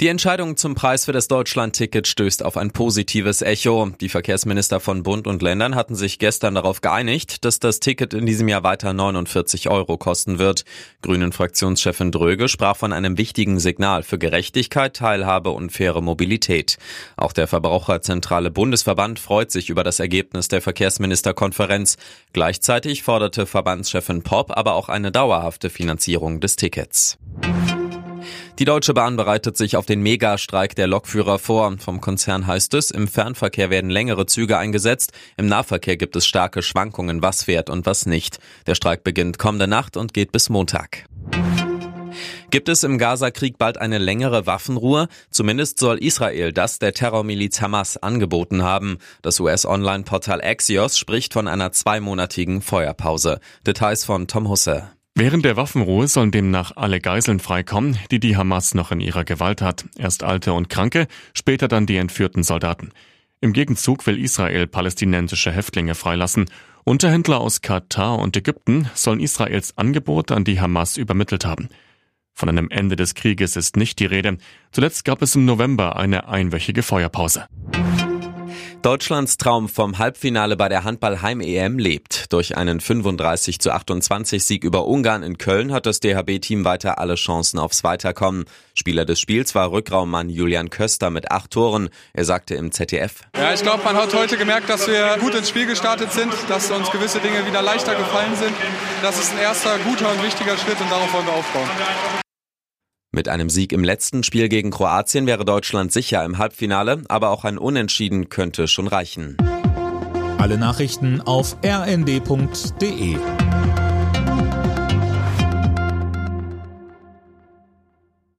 Die Entscheidung zum Preis für das Deutschland-Ticket stößt auf ein positives Echo. Die Verkehrsminister von Bund und Ländern hatten sich gestern darauf geeinigt, dass das Ticket in diesem Jahr weiter 49 Euro kosten wird. Grünen Fraktionschefin Dröge sprach von einem wichtigen Signal für Gerechtigkeit, Teilhabe und faire Mobilität. Auch der Verbraucherzentrale Bundesverband freut sich über das Ergebnis der Verkehrsministerkonferenz. Gleichzeitig forderte Verbandschefin Popp aber auch eine dauerhafte Finanzierung des Tickets. Die Deutsche Bahn bereitet sich auf den Megastreik der Lokführer vor. Vom Konzern heißt es, im Fernverkehr werden längere Züge eingesetzt, im Nahverkehr gibt es starke Schwankungen, was fährt und was nicht. Der Streik beginnt kommende Nacht und geht bis Montag. Gibt es im Gaza-Krieg bald eine längere Waffenruhe? Zumindest soll Israel das der Terrormiliz Hamas angeboten haben. Das US-Online-Portal Axios spricht von einer zweimonatigen Feuerpause. Details von Tom Husse. Während der Waffenruhe sollen demnach alle Geiseln freikommen, die die Hamas noch in ihrer Gewalt hat. Erst Alte und Kranke, später dann die entführten Soldaten. Im Gegenzug will Israel palästinensische Häftlinge freilassen. Unterhändler aus Katar und Ägypten sollen Israels Angebot an die Hamas übermittelt haben. Von einem Ende des Krieges ist nicht die Rede. Zuletzt gab es im November eine einwöchige Feuerpause. Deutschlands Traum vom Halbfinale bei der Handball-Heim-EM lebt. Durch einen 35 zu 28 Sieg über Ungarn in Köln hat das DHB-Team weiter alle Chancen aufs Weiterkommen. Spieler des Spiels war Rückraummann Julian Köster mit acht Toren. Er sagte im ZDF. Ja, ich glaube, man hat heute gemerkt, dass wir gut ins Spiel gestartet sind, dass uns gewisse Dinge wieder leichter gefallen sind. Das ist ein erster guter und wichtiger Schritt und darauf wollen wir aufbauen. Mit einem Sieg im letzten Spiel gegen Kroatien wäre Deutschland sicher im Halbfinale, aber auch ein Unentschieden könnte schon reichen. Alle Nachrichten auf rnd.de